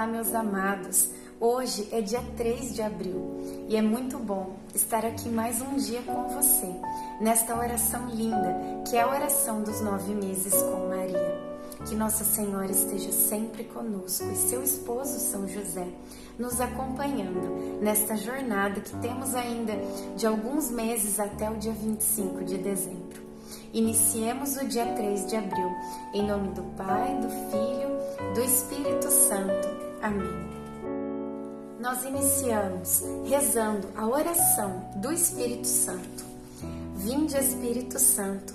Olá, meus amados. Hoje é dia 3 de abril e é muito bom estar aqui mais um dia com você, nesta oração linda que é a oração dos nove meses com Maria. Que Nossa Senhora esteja sempre conosco e seu esposo São José nos acompanhando nesta jornada que temos ainda de alguns meses até o dia 25 de dezembro. Iniciemos o dia 3 de abril, em nome do Pai, do Filho, do Espírito Santo. Amém. Nós iniciamos rezando a oração do Espírito Santo. Vinde, Espírito Santo,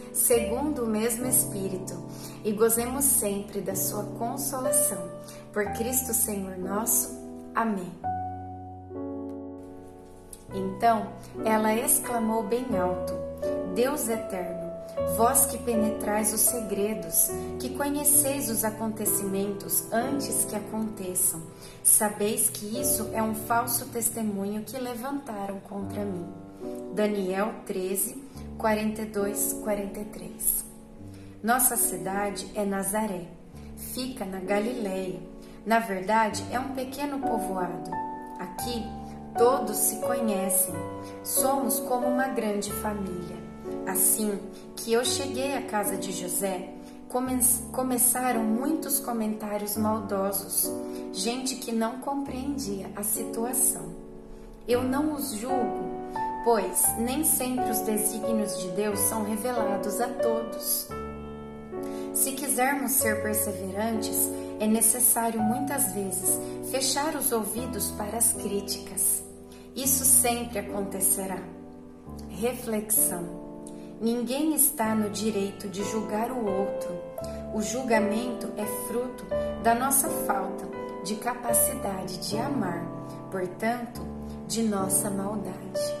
segundo o mesmo Espírito, e gozemos sempre da sua consolação. Por Cristo Senhor nosso. Amém. Então ela exclamou bem alto: Deus eterno, vós que penetrais os segredos, que conheceis os acontecimentos antes que aconteçam, sabeis que isso é um falso testemunho que levantaram contra mim. Daniel 13, 42, 43. Nossa cidade é Nazaré, fica na Galileia. Na verdade, é um pequeno povoado. Aqui todos se conhecem, somos como uma grande família. Assim que eu cheguei à casa de José, come começaram muitos comentários maldosos, gente que não compreendia a situação. Eu não os julgo, pois nem sempre os desígnios de Deus são revelados a todos. Se quisermos ser perseverantes, é necessário muitas vezes fechar os ouvidos para as críticas. Isso sempre acontecerá. Reflexão. Ninguém está no direito de julgar o outro. O julgamento é fruto da nossa falta de capacidade de amar, portanto, de nossa maldade.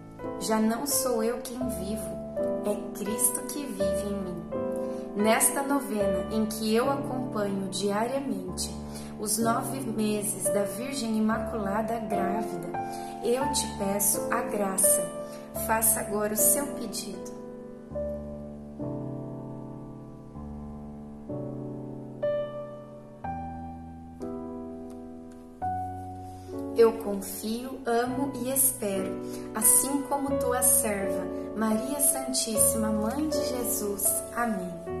já não sou eu quem vivo, é Cristo que vive em mim. Nesta novena em que eu acompanho diariamente os nove meses da Virgem Imaculada grávida, eu te peço a graça. Faça agora o seu pedido. Eu confio, amo e espero, assim como tua serva, Maria Santíssima, Mãe de Jesus. Amém.